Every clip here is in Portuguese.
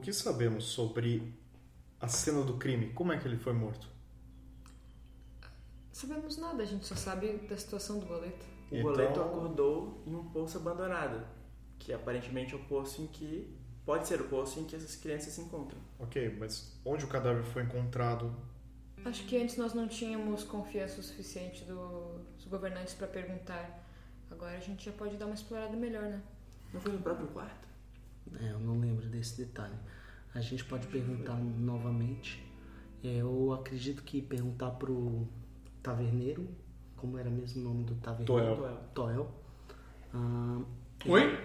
O que sabemos sobre a cena do crime? Como é que ele foi morto? Sabemos nada, a gente só sabe da situação do boleto. O Então- boleto acordou em um poço abandonado, que aparentemente é o poço em que pode ser o poço em que essas crianças se encontram. Ok, mas onde o cadáver foi encontrado? Acho que antes nós não tínhamos confiança o suficiente do- dos governantes para perguntar. Agora a gente já pode dar uma explorada melhor, né? Não foi no próprio quarto? É, eu não lembro desse detalhe. A gente pode perguntar novamente. É, Eu acredito que perguntar pro taverneiro, como era mesmo o nome do taverneiro? Toel. Toel. Ah, Oi?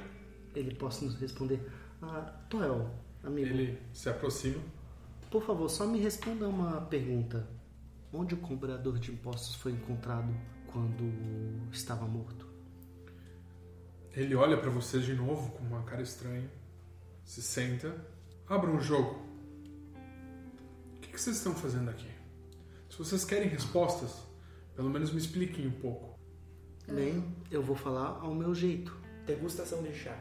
ele possa nos responder. Ah, Toel, amigo, Ele se aproxima. por favor, só me responda uma pergunta. Onde o cobrador de impostos foi encontrado quando estava morto? Ele olha pra vocês de novo com uma cara estranha. Se senta. Abra um jogo. O que que vocês estão fazendo aqui? Se vocês querem respostas, pelo menos me expliquem um pouco. Bem, eu vou falar ao meu jeito. Degustação de chá.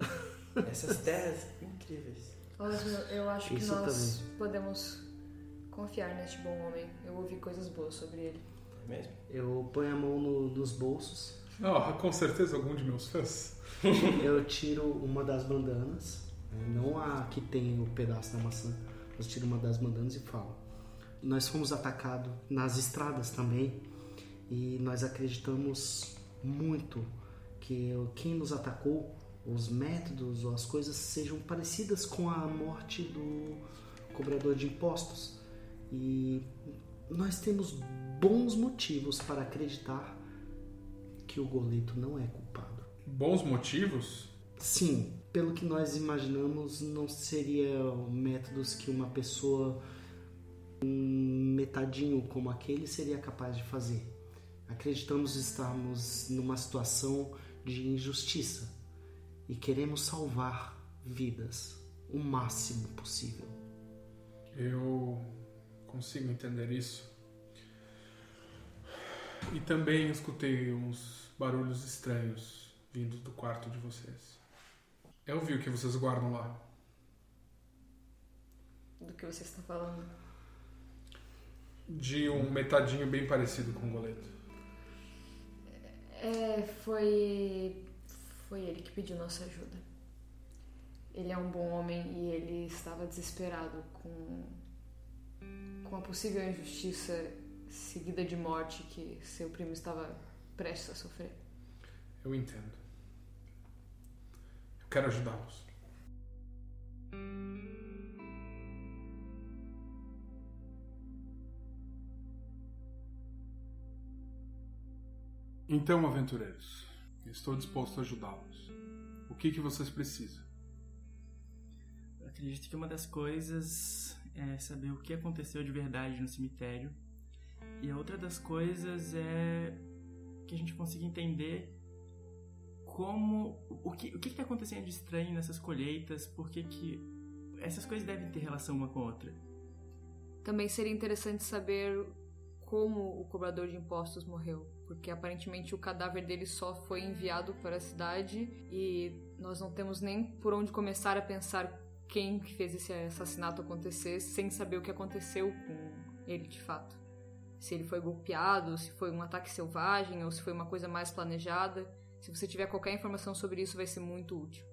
Essas terras incríveis. Osmo, eu acho que Isso nós podemos confiar neste bom homem. Eu ouvi coisas boas sobre ele. É mesmo? Eu ponho a mão no- nos bolsos Ah, com certeza algum de meus fãs. Eu tiro uma das bandanas, né, não a que tem o pedaço da maçã, mas tiro uma das bandanas e falo. Nós fomos atacados nas estradas também e nós acreditamos muito que quem nos atacou, os métodos ou as coisas sejam parecidas com a morte do cobrador de impostos. E nós temos bons motivos para acreditar que o Goleto não é culpado. Bons motivos? Sim, pelo que nós imaginamos, não seriam métodos que uma pessoa um metadinho como aquele seria capaz de fazer. Acreditamos estarmos numa situação de injustiça e queremos salvar vidas o máximo possível. Eu consigo entender isso. E também escutei uns barulhos estranhos vindos do quarto de vocês. Eu vi o que vocês guardam lá. Do que você está falando. De um metadinho bem parecido com o goleto. É, foi. Foi ele que pediu nossa ajuda. Ele é um bom homem e ele estava desesperado com. com a possível injustiça seguida de morte que seu primo estava prestes a sofrer. Eu entendo. Eu quero ajudá-los. Então, aventureiros, estou disposto a ajudá-los. O que, que vocês precisam? Eu acredito que uma das coisas é saber o que aconteceu de verdade no cemitério E a outra das coisas é que a gente consiga entender como o que o que está acontecendo de estranho nessas colheitas, por que que essas coisas devem ter relação uma com a outra. Também seria interessante saber como o cobrador de impostos morreu, porque aparentemente o cadáver dele só foi enviado para a cidade e nós não temos nem por onde começar a pensar quem fez esse assassinato acontecer sem saber o que aconteceu com ele de fato. Se ele foi golpeado, se foi um ataque selvagem ou se foi uma coisa mais planejada. Se você tiver qualquer informação sobre isso, vai ser muito útil.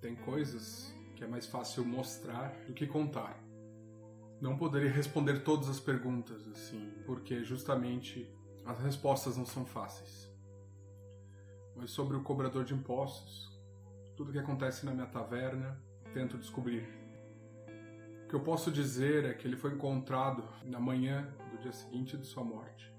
Tem coisas que é mais fácil mostrar do que contar. Não poderia responder todas as perguntas, assim, porque justamente as respostas não são fáceis. Mas sobre o cobrador de impostos, tudo que acontece na minha taverna, tento descobrir. O que eu posso dizer é que ele foi encontrado na manhã do dia seguinte de sua morte.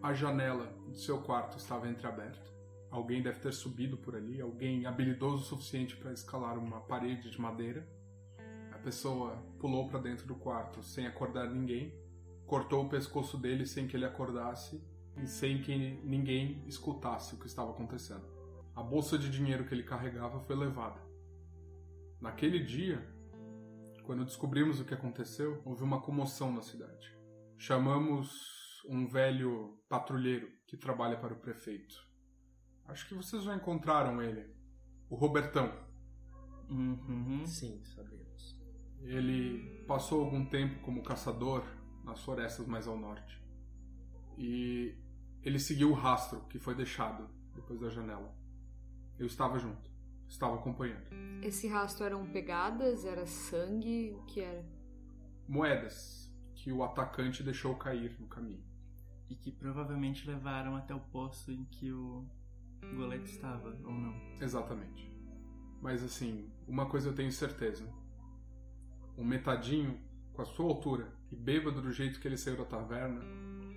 A janela de seu quarto estava entreaberta. Alguém deve ter subido por ali, alguém habilidoso o suficiente para escalar uma parede de madeira. A pessoa pulou para dentro do quarto sem acordar ninguém, cortou o pescoço dele sem que ele acordasse e sem que ninguém escutasse o que estava acontecendo. A bolsa de dinheiro que ele carregava foi levada. Naquele dia, quando descobrimos o que aconteceu, houve uma comoção na cidade. Chamamos um velho patrulheiro que trabalha para o prefeito. Acho que vocês já encontraram ele. O Robertão. Uhum. Sim, sabemos. Ele passou algum tempo como caçador nas florestas mais ao norte. E ele seguiu o rastro que foi deixado depois da janela. Eu estava junto. Estava acompanhando. Esse rastro eram pegadas? Era sangue? O que era? Moedas que o atacante deixou cair no caminho. E que provavelmente levaram até o poço em que o Golete estava, ou não. Exatamente. Mas assim, uma coisa eu tenho certeza. Um metadinho, com a sua altura, e bêbado do jeito que ele saiu da taverna,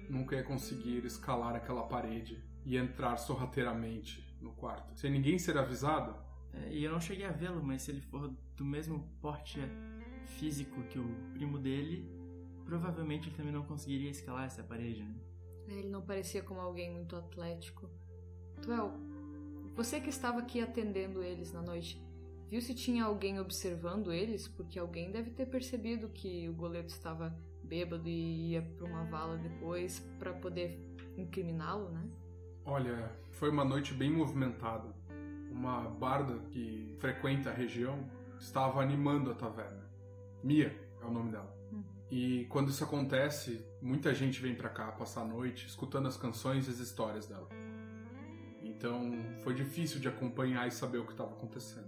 nunca ia conseguir escalar aquela parede e entrar sorrateiramente no quarto. Sem ninguém ser avisado. É, e eu não cheguei a vê-lo, mas se ele for do mesmo porte físico que o primo dele, provavelmente ele também não conseguiria escalar essa parede, né? Ele não parecia como alguém muito atlético. Tuel, você que estava aqui atendendo eles na noite, viu se tinha alguém observando eles? Porque alguém deve ter percebido que o goleto estava bêbado e ia para uma vala depois para poder incriminá-lo, né? Olha, foi uma noite bem movimentada. Uma barda que frequenta a região estava animando a taverna. Mia é o nome dela. E quando isso acontece, muita gente vem para cá passar a noite escutando as canções e as histórias dela. Então foi difícil de acompanhar e saber o que estava acontecendo.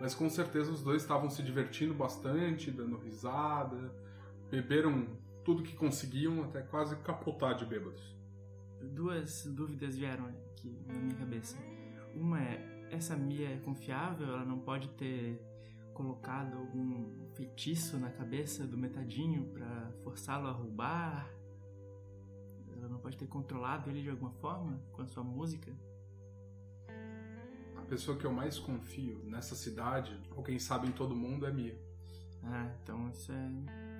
Mas com certeza os dois estavam se divertindo bastante, dando risada, beberam tudo que conseguiam até quase capotar de bêbados. Duas dúvidas vieram aqui na minha cabeça. Uma é: essa Mia é confiável? Ela não pode ter colocado algum feitiço na cabeça do metadinho para forçá-lo a roubar? Ela não pode ter controlado ele de alguma forma com a sua música? A pessoa que eu mais confio nessa cidade, ou quem sabe em todo mundo, é Mia. Ah, então isso é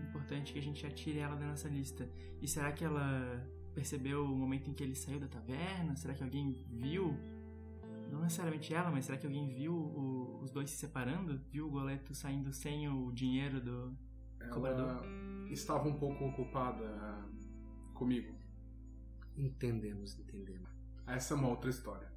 importante que a gente já tire ela da nossa lista. E será que ela percebeu o momento em que ele saiu da taverna? Será que alguém viu? Não necessariamente ela, mas será que alguém viu o, os dois se separando? Viu o Goleto saindo sem o dinheiro do ela cobrador? estava um pouco ocupada comigo. Entendemos, entendemos. Essa é uma outra história.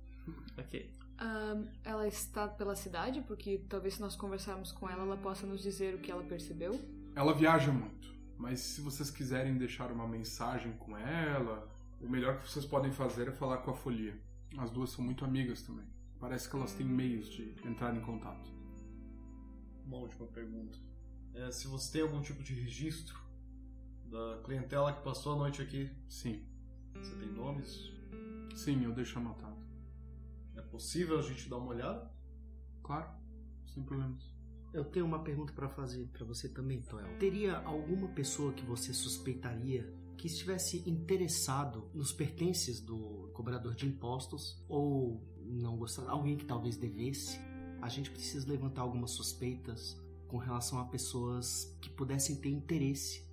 ok. Um, ela está pela cidade, porque talvez se nós conversarmos com ela, ela possa nos dizer o que ela percebeu. Ela viaja muito, mas se vocês quiserem deixar uma mensagem com ela, o melhor que vocês podem fazer é falar com a Folia. As duas são muito amigas também. Parece que elas têm meios de entrar em contato. Uma última pergunta. É, se você tem algum tipo de registro da clientela que passou a noite aqui? Sim. Você tem nomes? Sim, eu deixo anotado. É possível a gente dar uma olhada? Claro, sem problemas. Eu tenho uma pergunta para fazer para você também, Toel. Teria alguma pessoa que você suspeitaria que estivesse interessado nos pertences do cobrador de impostos ou não gostar, alguém que talvez devesse? A gente precisa levantar algumas suspeitas com relação a pessoas que pudessem ter interesse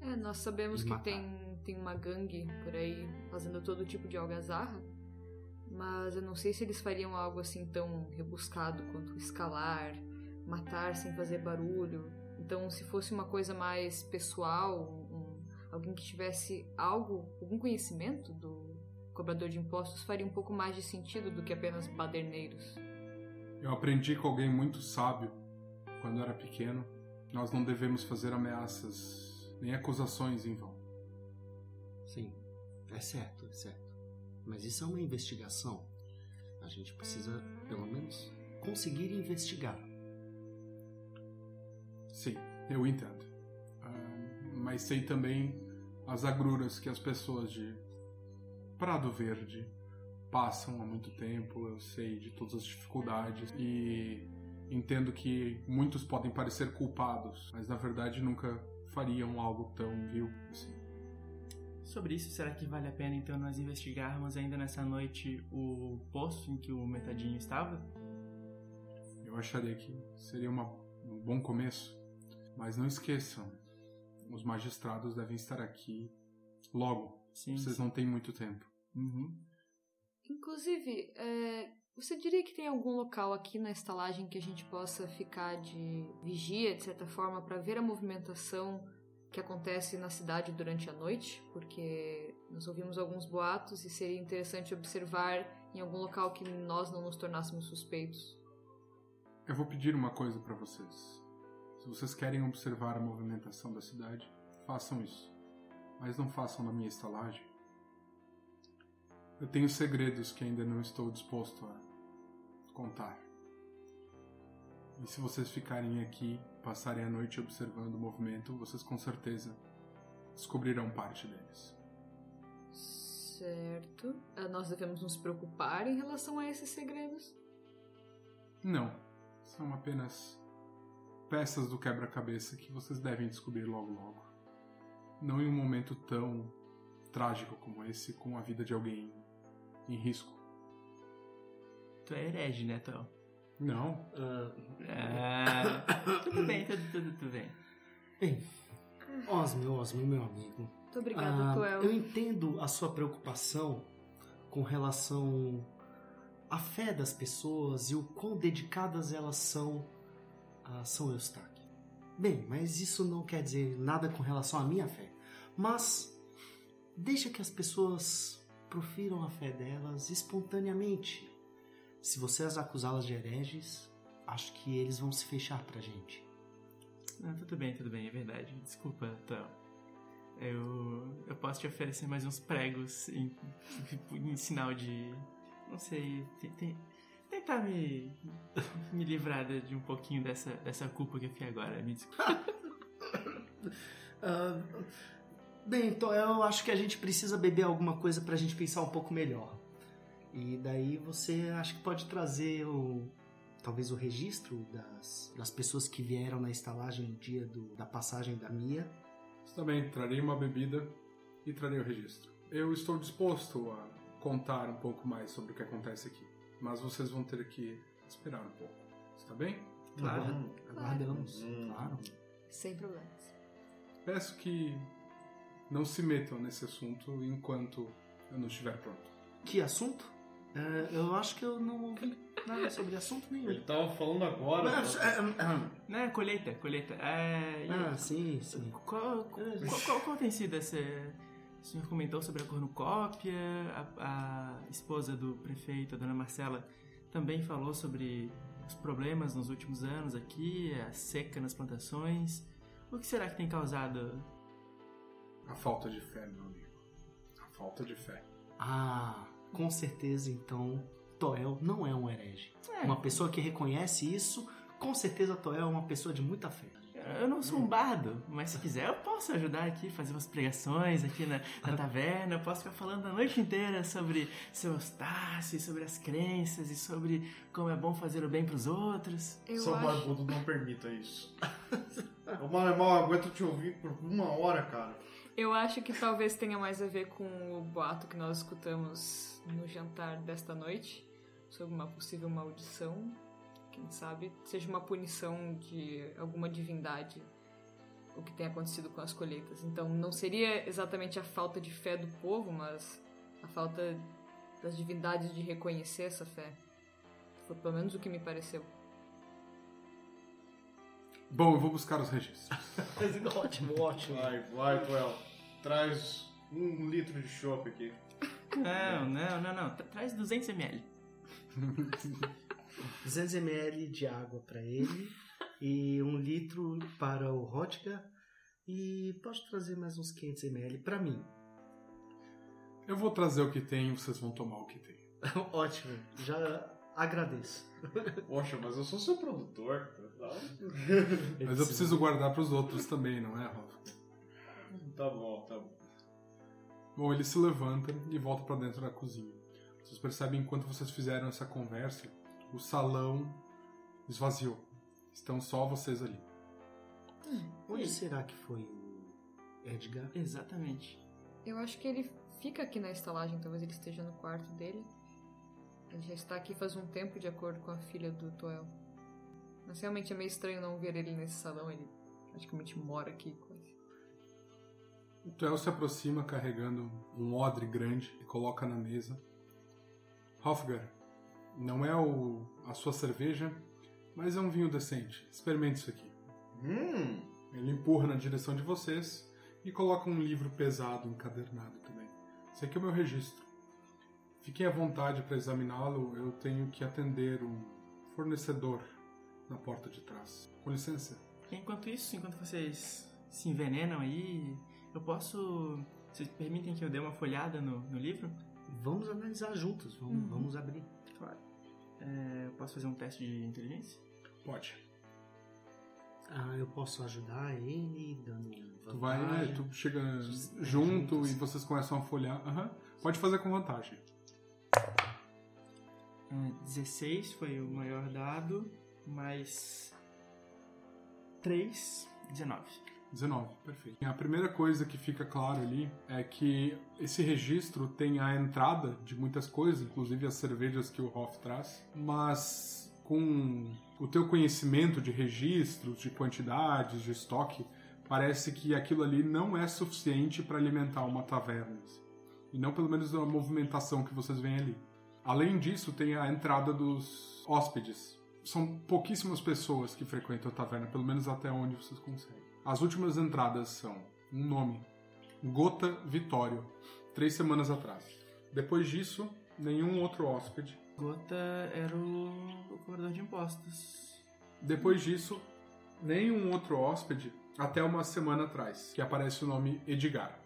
É, nós sabemos que tem, tem uma gangue por aí fazendo todo tipo de algazarra, mas eu não sei se eles fariam algo assim tão rebuscado quanto escalar, matar sem fazer barulho. Então, se fosse uma coisa mais pessoal, alguém que tivesse algo, algum conhecimento do cobrador de impostos, faria um pouco mais de sentido do que apenas baderneiros. Eu aprendi com alguém muito sábio quando era pequeno. Nós não devemos fazer ameaças nem acusações em vão. Sim, é certo, é certo. Mas isso é uma investigação. A gente precisa, pelo menos, conseguir investigar. Sim, eu entendo. Mas sei também as agruras que as pessoas de Prado Verde passam há muito tempo. Eu sei de todas as dificuldades e entendo que muitos podem parecer culpados, mas na verdade nunca fariam algo tão vil assim. Sobre isso, será que vale a pena então nós investigarmos ainda nessa noite o posto em que o Metadinho estava? Eu acharia que seria uma- um bom começo, mas não esqueçam, os magistrados devem estar aqui logo. Sim. Vocês não têm muito tempo. Uhum. Inclusive, é, você diria que tem algum local aqui na estalagem que a gente possa ficar de vigia, de certa forma, para ver a movimentação que acontece na cidade durante a noite? Porque nós ouvimos alguns boatos e seria interessante observar em algum local que nós não nos tornássemos suspeitos. Eu vou pedir uma coisa para vocês. Se vocês querem observar a movimentação da cidade, façam isso. Mas não façam na minha estalagem. Eu tenho segredos que ainda não estou disposto a contar. E se vocês ficarem aqui, passarem a noite observando o movimento, vocês com certeza descobrirão parte deles. Certo. Ah, Nós devemos nos preocupar em relação a esses segredos? Não, são apenas peças do quebra-cabeça que vocês devem descobrir logo logo. Não em um momento tão trágico como esse, com a vida de alguém em risco. Tu é herege, né, Tom? Não, Ah, tudo bem, tudo, tudo, tudo bem. Bem, Osmio, Osmio, meu amigo. Muito obrigada, Ah, Toel. eu entendo a sua preocupação com relação à fé das pessoas e o quão dedicadas elas são a São Eustáquio. Bem, mas isso não quer dizer nada com relação à minha fé. Mas deixa que as pessoas profiram a fé delas espontaneamente. Se você as acusá-las de hereges, acho que eles vão se fechar pra gente. Não, tudo bem, tudo bem, é verdade. Desculpa, Tom. Eu, eu posso te oferecer mais uns pregos em, em sinal de. Não sei. te- te- tentar me, me livrar de de um pouquinho dessa, dessa culpa que eu fiquei agora. Me desculpa. Ah, bem, então eu acho que a gente precisa beber alguma coisa pra gente pensar um pouco melhor. E daí você acha que pode trazer o. Talvez o registro das, das pessoas que vieram na estalagem no dia do- da passagem da Mia. está bem, trarei uma bebida e trarei o registro. Eu estou disposto a contar um pouco mais sobre o que acontece aqui, mas vocês vão ter que esperar um pouco. Está bem? Claro. Aguard- Aguardamos, Hum. claro. Sem problemas. Peço que não se metam nesse assunto enquanto eu não estiver pronto. Que assunto? Ah, eu acho que eu não ouvi nada sobre assunto nenhum. Ele tava falando agora. Mas, Não, é colheita, colheita. É, e- ah, sim, sim. Qual, qual, qual- qual tem sido essa. O senhor comentou sobre a cornucópia, a, a esposa do prefeito, a dona Marcela, também falou sobre os problemas nos últimos anos aqui, a seca nas plantações. O que será que tem causado? A falta de fé, meu amigo. A falta de fé. Ah, com certeza então Toel não é um herege. É, Uma pessoa que reconhece isso, com certeza Toel é uma pessoa de muita fé. Eu não sou um bardo, mas se quiser eu posso ajudar aqui, fazer umas pregações aqui na, na taverna. Eu posso ficar falando a noite inteira sobre seu Eustácio, e sobre as crenças e sobre como é bom fazer o bem pros outros. Eu Seu acho... barbudo não permita isso. Eu mal mal aguento te ouvir por uma hora, cara. Eu acho que talvez tenha mais a ver com o boato que nós escutamos no jantar desta noite sobre uma possível maldição. Quem sabe seja uma punição de alguma divindade o que tem acontecido com as colheitas. Então não seria exatamente a falta de fé do povo, mas a falta das divindades de reconhecer essa fé. Foi pelo menos o que me pareceu. Bom, eu vou buscar os registros. ótimo, ótimo. Vai, vai, Tuel. Traz um litro de chopp aqui. Não, não, não, não. Tra- Traz 200ml. 200 ml de água para ele e um litro para o Hotgar e pode trazer mais uns 500 ml para mim. Eu vou trazer o que tem e vocês vão tomar o que tem. Ótimo, já agradeço. Poxa, mas eu sou seu produtor. Tá, Mas eu preciso guardar para os outros também, não é, Rafa? tá bom, tá bom. Bom, ele se levanta e volta para dentro da cozinha. Vocês percebem enquanto vocês fizeram essa conversa, o salão esvaziou. Estão só vocês ali. Onde será que foi o Edgar? Exatamente. Eu acho que ele fica aqui na estalagem, talvez ele esteja no quarto dele. Ele já está aqui faz um tempo, de acordo com a filha do Toel. Mas realmente é meio estranho não ver ele nesse salão, ele praticamente mora aqui quase. O Tuel se aproxima carregando um odre grande e coloca na mesa. Hofgar, não é o, a sua cerveja, mas é um vinho decente. Experimente isso aqui. Hum, Ele empurra na direção de vocês e coloca um livro pesado encadernado também. Esse aqui é o meu registro. Fiquem à vontade para examiná-lo, eu tenho que atender um fornecedor na porta de trás. Com licença. Enquanto isso, enquanto vocês se envenenam aí, eu posso. Vocês permitem que eu dê uma folhada no, no livro? Vamos analisar juntos, vamos, Uhum. vamos abrir. É, eu posso fazer um teste de inteligência? Pode. Ah, eu posso ajudar ele dando Tu vai, é, vantagem. tu chega Juntos. junto e vocês começam a folhear. Aham. Pode fazer com vantagem. Ah, 16 foi o maior dado, mais 3, 19. 19, perfeito. A primeira coisa que fica claro ali é que esse registro tem a entrada de muitas coisas, inclusive as cervejas que o Hoff traz, mas com o teu conhecimento de registros, de quantidades, de estoque, parece que aquilo ali não é suficiente para alimentar uma taverna. assim. E não pelo menos a movimentação que vocês veem ali. Além disso, tem a entrada dos hóspedes. São pouquíssimas pessoas que frequentam a taverna, pelo menos até onde vocês conseguem. As últimas entradas são um nome, Gota Vitório, três semanas atrás. Depois disso, nenhum outro hóspede. Gota era o, o cobrador de impostos. Depois disso, nenhum outro hóspede até uma semana atrás, que aparece o nome Edgar.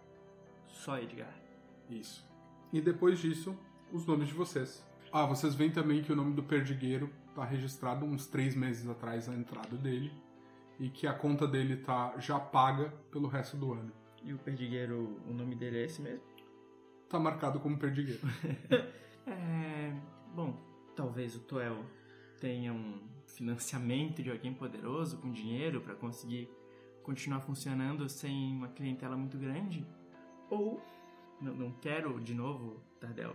Só Edgar. Isso. E depois disso, os nomes de vocês. Ah, vocês veem também que o nome do perdigueiro está registrado uns três meses atrás a entrada dele e que a conta dele tá já paga pelo resto do ano. E o perdigueiro, o nome dele é esse mesmo? Tá marcado como perdigueiro. É. Bom, talvez o Toel tenha um financiamento de alguém poderoso com dinheiro para conseguir continuar funcionando sem uma clientela muito grande. Ou, não, não quero de novo, Tardel,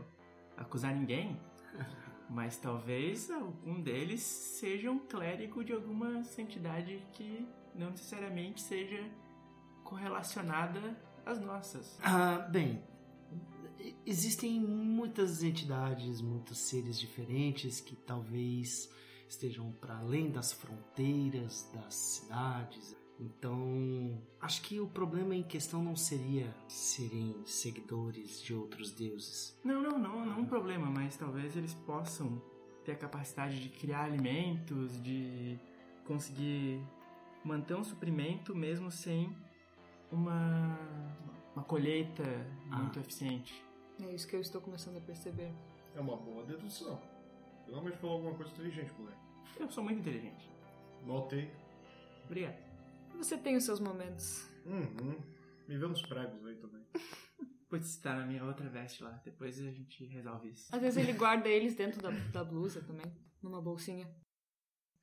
acusar ninguém, mas talvez algum deles seja um clérigo de alguma santidade que não necessariamente seja correlacionada às nossas. Ah, bem, existem muitas entidades, muitos seres diferentes que talvez estejam para além das fronteiras das cidades. Então, acho que o problema em questão não seria serem seguidores de outros deuses. Não, não, não, não é um problema, mas talvez eles possam ter a capacidade de criar alimentos, de conseguir manter um suprimento mesmo sem uma, uma colheita muito eficiente. É isso que eu estou começando a perceber. É uma boa dedução. Realmente falou alguma coisa inteligente, moleque. Eu sou muito inteligente. Notei. Obrigado. Você tem os seus momentos. Uhum. Me vê nos pregos aí também. Putz, tá na minha outra veste lá. Depois a gente resolve isso. Às vezes ele guarda eles dentro da, da blusa também, numa bolsinha.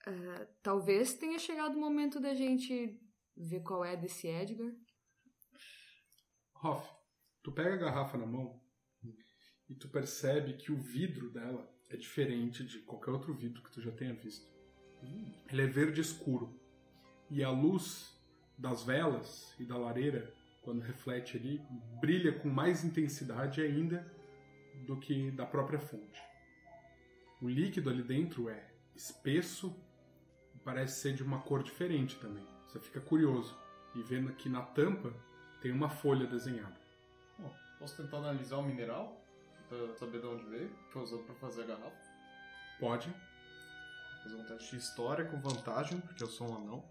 Ah, talvez tenha chegado o momento da gente ver qual é desse Edgar. Hoff, tu pega a garrafa na mão e tu percebe que o vidro dela é diferente de qualquer outro vidro que tu já tenha visto. Ele é verde escuro e a luz das velas e da lareira, quando reflete ali, brilha com mais intensidade ainda do que da própria fonte. O líquido ali dentro é espesso e parece ser de uma cor diferente também. Você fica curioso e vendo que na tampa tem uma folha desenhada. Posso tentar analisar o mineral? Tentar saber de onde veio? Foi usado para fazer a garrafa? Pode. Fazer um teste de história com vantagem, porque eu sou um anão.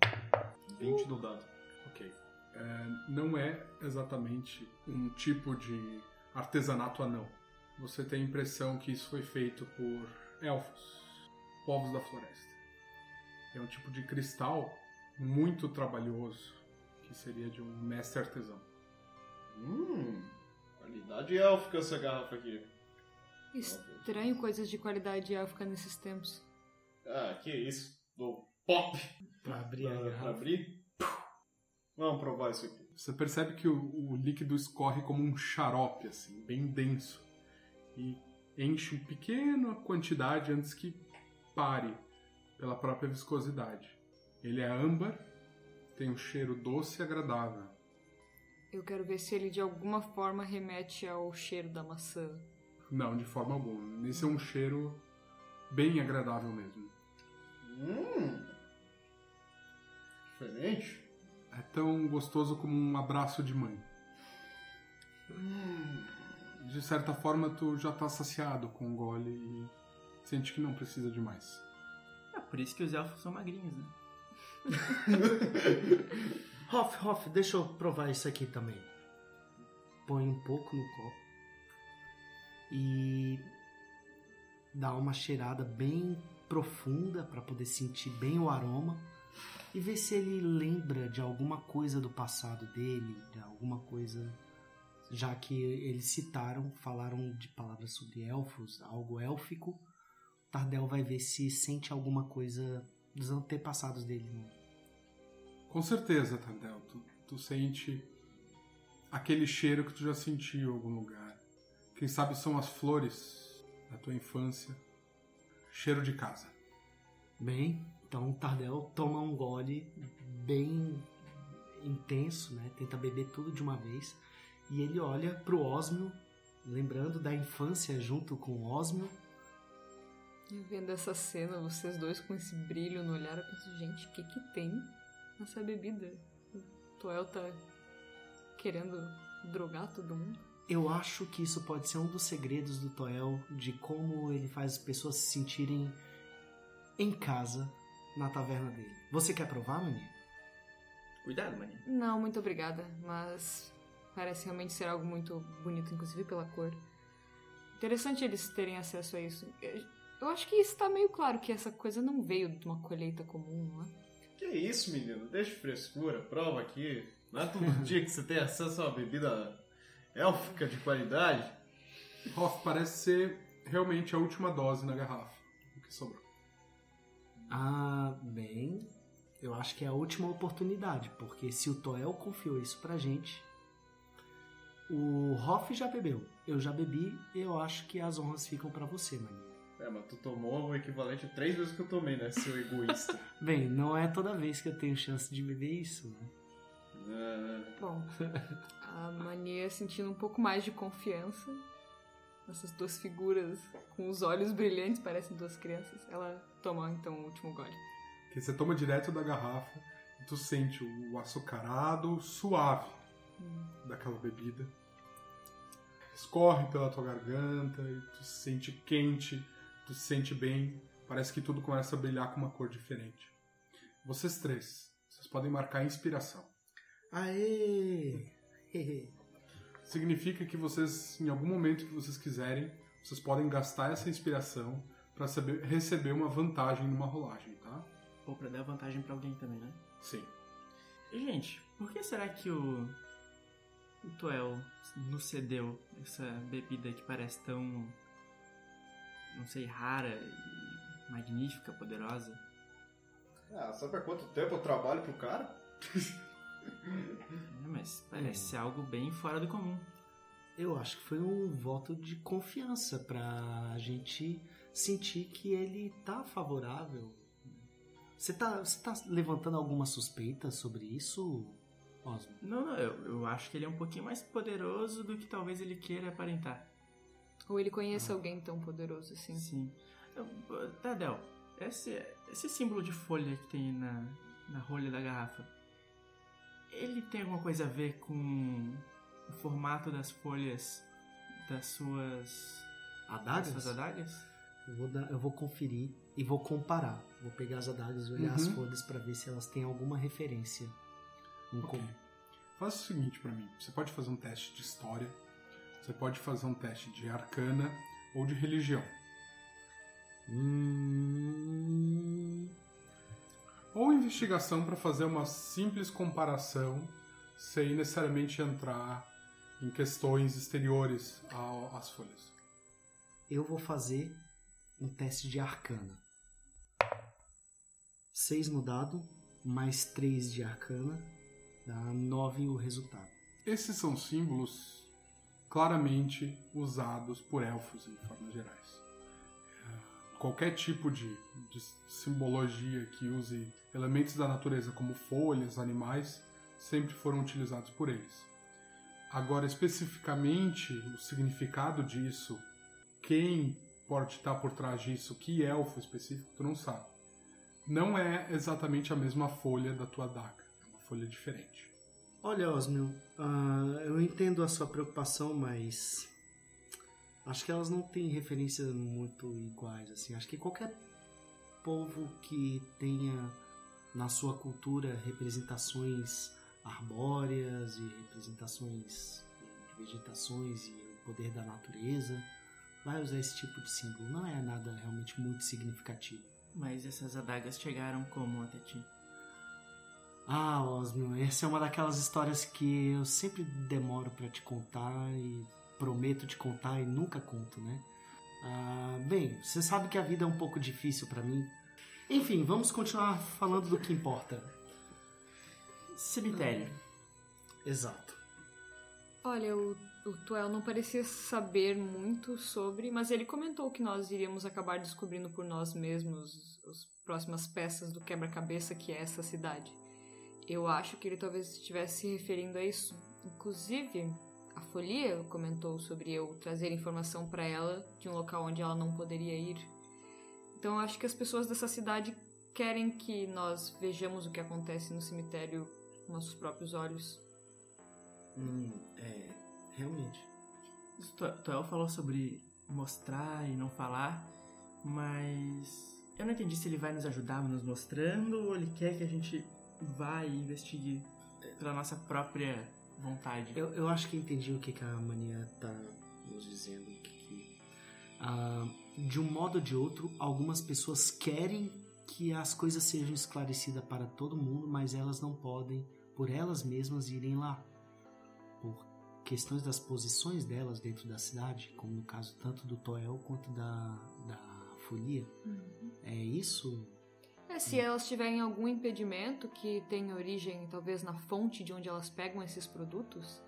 20 do dado. Ok. É, não é exatamente um tipo de artesanato anão. Você tem a impressão que isso foi feito por elfos, povos da floresta. É um tipo de cristal muito trabalhoso, que seria de um mestre artesão. Hum, qualidade élfica essa garrafa aqui. Estranho coisas de qualidade élfica nesses tempos. Ah, que isso? Do pop! Pra abrir a Pra, pra garrafa. abrir? Vamos provar isso aqui. Você percebe que o, o líquido escorre como um xarope, assim, bem denso. E enche uma pequena quantidade antes que pare pela própria viscosidade. Ele é âmbar, tem um cheiro doce e agradável. Eu quero ver se ele de alguma forma remete ao cheiro da maçã. Não, de forma alguma. Esse é um cheiro bem agradável mesmo. Hum. Diferente? É tão gostoso como um abraço de mãe. De certa forma, tu já tá saciado com o gole e sente que não precisa de mais. É por isso que os elfos são magrinhos, né? Hoff, Hoff, deixa eu provar isso aqui também. Põe um pouco no copo. E dá uma cheirada bem profunda para poder sentir bem o aroma e ver se ele lembra de alguma coisa do passado dele, de alguma coisa, já que eles citaram, falaram de palavras sobre elfos, algo élfico. Tardel vai ver se sente alguma coisa dos antepassados dele. né? Com certeza, Tardel. Tu, tu sente aquele cheiro que tu já sentiu em algum lugar. Quem sabe são as flores da tua infância. Cheiro de casa. Bem, então Tardel toma um gole bem intenso, né? Tenta beber tudo de uma vez. E ele olha pro Osmio, lembrando da infância junto com o Osmio. E vendo essa cena, vocês dois com esse brilho no olhar, eu penso, gente, o que que tem nessa bebida? O Toel tá querendo drogar todo mundo? Eu acho que isso pode ser um dos segredos do Toel de como ele faz as pessoas se sentirem em casa na taverna dele. Você quer provar, Mani? Cuidado, maninho. Não, muito obrigada, mas parece realmente ser algo muito bonito, inclusive pela cor. Interessante eles terem acesso a isso. Eu acho que está meio claro que essa coisa não veio de uma colheita comum, não é? Que isso, menino? Deixa de frescura, prova aqui. Não é todo dia que você tem acesso a uma bebida élfica de qualidade? Hoff parece ser realmente a última dose na garrafa. O que sobrou. Ah, bem, eu acho que é a última oportunidade, porque se o Toel confiou isso pra gente, o Hoff já bebeu, eu já bebi, eu acho que as honras ficam pra você, maninho. É, mas tu tomou o equivalente a três vezes que eu tomei, né, seu egoísta? Bem, não é toda vez que eu tenho chance de beber isso, né? É, Bom, a Mania sentindo um pouco mais de confiança. Essas duas figuras com os olhos brilhantes, parecem duas crianças. Ela toma então o último gole. Que você toma direto da garrafa e tu sente o açucarado suave daquela bebida. Escorre pela tua garganta e tu se sente quente, tu se sente bem. Parece que tudo começa a brilhar com uma cor diferente. Vocês três, vocês podem marcar inspiração. Aê! Significa que vocês, em algum momento que vocês quiserem, vocês podem gastar essa inspiração para receber uma vantagem numa rolagem, tá? Ou pra dar vantagem pra alguém também, né? Sim. E, gente, por que será que o. O Toel nos cedeu essa bebida que parece tão. Não sei, rara e magnífica, poderosa? Ah, sabe há quanto tempo eu trabalho pro cara? É, mas parece ser algo bem fora do comum. Eu acho que foi um voto de confiança pra gente sentir que ele tá favorável. Você tá, você tá levantando alguma suspeita sobre isso, Osmo? Não, não, eu, eu acho que ele é um pouquinho mais poderoso do que talvez ele queira aparentar. Ou ele conheça alguém tão poderoso assim. Sim. Tadel, esse, esse símbolo de folha que tem na, na rolha da garrafa, ele tem alguma coisa a ver com o formato das folhas das suas, das Adagas? suas adagas? Eu vou, dar- eu vou conferir e vou comparar. Vou pegar as adagas e olhar as Uhum. folhas pra ver se elas têm alguma referência em Ok. comum. Faça o seguinte pra mim. Você pode fazer um teste de história, você pode fazer um teste de arcana ou de religião. Hum, Ou investigação para fazer uma simples comparação sem necessariamente entrar em questões exteriores ao- às folhas. eu vou fazer um teste de arcana. 6 no dado, mais 3 de arcana, dá 9 o resultado. Esses são símbolos claramente usados por elfos em formas gerais. Qualquer tipo de, de simbologia que use elementos da natureza como folhas, animais, sempre foram utilizados por eles. Agora, especificamente, o significado disso, quem pode estar por trás disso, que elfo específico, tu não sabe. Não é exatamente a mesma folha da tua daga, é uma folha diferente. Olha, Osmio, ah, eu entendo a sua preocupação, mas acho que elas não têm referências muito iguais. Assim, acho que qualquer povo que tenha na sua cultura representações arbóreas e representações de vegetações e o poder da natureza vai usar esse tipo de símbolo. Não é nada realmente muito significativo. Mas essas adagas chegaram como até ti? Ah, Osmio, essa é uma daquelas histórias que eu sempre demoro pra te contar e prometo te contar e nunca conto, né? Ah, bem, você sabe que a vida é um pouco difícil pra mim. Enfim, vamos continuar falando do que importa. Cemitério. Exato. Olha, o, o Tuel não parecia saber muito sobre, mas ele comentou que nós iríamos acabar descobrindo por nós mesmos as próximas peças do quebra-cabeça que é essa cidade. Eu acho que ele talvez estivesse se referindo a isso. Inclusive, a Folia comentou sobre eu trazer informação para ela de um local onde ela não poderia ir. Então acho que as pessoas dessa cidade querem que nós vejamos o que acontece no cemitério com nossos próprios olhos. Hum, é, realmente. Tuel falou sobre mostrar e não falar, mas eu não entendi se ele vai nos ajudar nos mostrando ou ele quer que a gente vá e investigue pela nossa própria vontade. Eu, eu acho que entendi o que, que a mania tá nos dizendo. Que, que, ah, de um modo ou de outro, algumas pessoas querem que as coisas sejam esclarecidas para todo mundo, mas elas não podem, por elas mesmas, irem lá. Por questões das posições delas dentro da cidade, como no caso tanto do Toel quanto da, da Folia. É isso? É, se elas tiverem algum impedimento que tenha origem talvez na fonte de onde elas pegam esses produtos,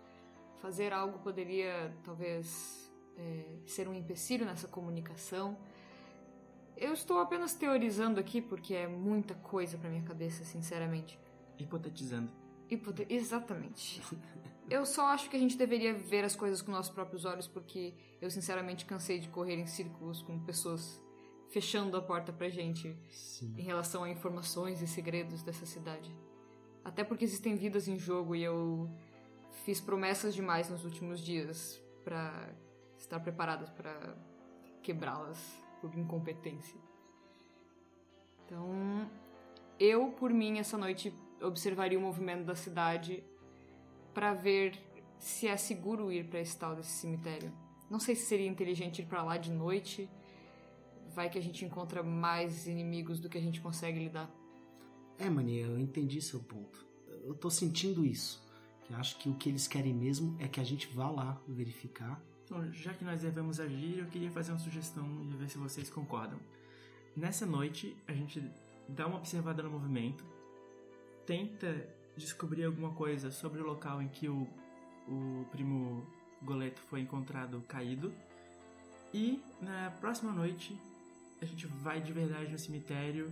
fazer algo poderia talvez é, ser um empecilho nessa comunicação. Eu estou apenas teorizando aqui porque é muita coisa pra minha cabeça, sinceramente. Hipotetizando. Hipote- Exatamente. Eu só acho que a gente deveria ver as coisas com nossos próprios olhos porque eu sinceramente cansei de correr em círculos com pessoas fechando a porta pra gente Sim. em relação a informações e segredos dessa cidade. Até porque existem vidas em jogo e eu fiz promessas demais nos últimos dias pra estar preparadas pra quebrá-las por incompetência. Então, eu por mim essa noite observaria o movimento da cidade pra ver se é seguro ir pra esse tal desse cemitério. Não sei se seria inteligente ir pra lá de noite vai que a gente encontra mais inimigos do que a gente consegue lidar. É, Mania, eu entendi seu ponto. Eu tô sentindo isso. Que acho que o que eles querem mesmo é que a gente vá lá verificar. Então, já que nós devemos agir, eu queria fazer uma sugestão e ver se vocês concordam. Nessa noite, a gente dá uma observada no movimento, tenta descobrir alguma coisa sobre o local em que o, o primo Goleto foi encontrado caído. E na próxima noite, a gente vai de verdade no cemitério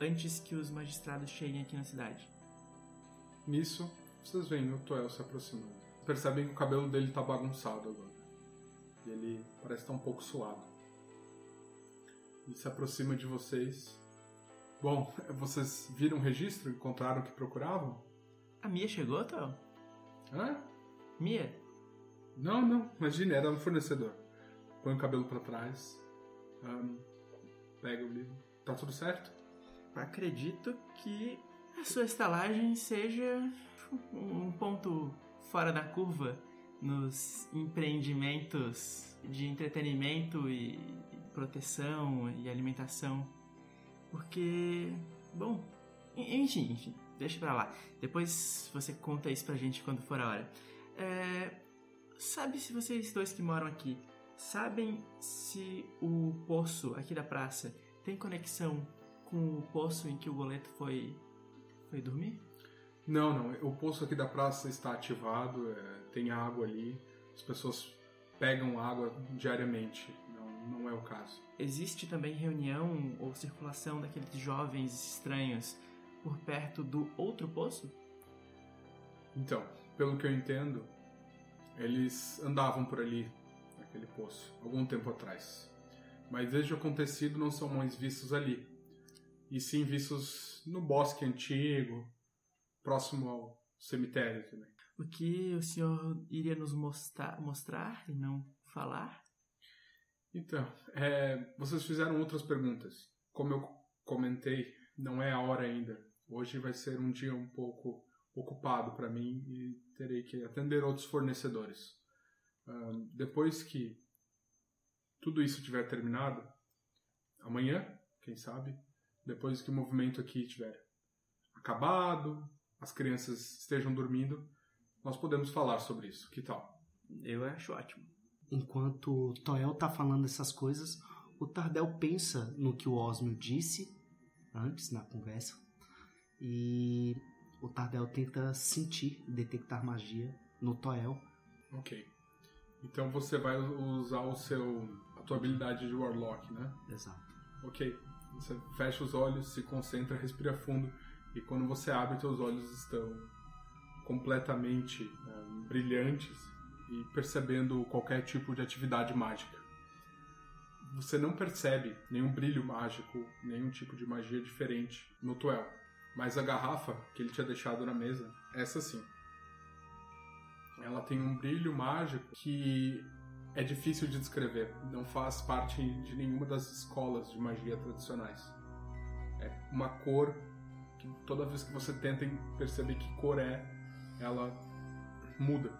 antes que os magistrados cheguem aqui na cidade. Nisso, vocês veem o Toel se aproximando. Percebem que o cabelo dele tá bagunçado agora. E ele parece estar um pouco suado. E se aproxima de vocês. Bom, vocês viram o registro? Encontraram o que procuravam? A Mia chegou, Toel? Hã? Mia? Não, não. Imagine, era um fornecedor. Põe o cabelo para trás. ahn, pega o livro. Tá tudo certo? Acredito que a sua estalagem seja um ponto fora da curva nos empreendimentos de entretenimento e proteção e alimentação. Porque, bom, en- enfim, enfim, deixa pra lá. Depois você conta isso pra gente quando for a hora. É, sabe se vocês dois que moram aqui sabem se o poço aqui da praça tem conexão com o poço em que o boleto foi foi dormir? Não, não. O poço aqui da praça está ativado, é, tem água ali. As pessoas pegam água diariamente. Não, não é o caso. Existe também reunião ou circulação daqueles jovens estranhos por perto do outro poço? Então, pelo que eu entendo, eles andavam por ali, naquele poço, algum tempo atrás. Mas desde o acontecido não são mais vistos ali. E sim vistos no bosque antigo, próximo ao cemitério também. O que o senhor iria nos mostrar, mostrar e não falar? Então, é, vocês fizeram outras perguntas. Como eu comentei, não é a hora ainda. Hoje vai ser um dia um pouco ocupado para mim e terei que atender outros fornecedores. Depois que tudo isso tiver terminado, amanhã, quem sabe, depois que o movimento aqui tiver acabado, as crianças estejam dormindo, nós podemos falar sobre isso. Que tal? Eu acho ótimo. Enquanto o Toel tá falando essas coisas, o Tardel pensa no que o Osmio disse antes na conversa e o Tardel tenta sentir, detectar magia no Toel. Ok. Então você vai usar o seu a tua habilidade de Warlock, né? Exato. Ok. Você fecha os olhos, se concentra, respira fundo e quando você abre, teus olhos estão completamente eh, brilhantes e percebendo qualquer tipo de atividade mágica. Você não percebe nenhum brilho mágico, nenhum tipo de magia diferente no Tuel. Mas a garrafa que ele tinha deixado na mesa, essa sim. Ela tem um brilho mágico que é difícil de descrever. Não faz parte de nenhuma das escolas de magia tradicionais. É uma cor que toda vez que você tenta perceber que cor é, ela muda.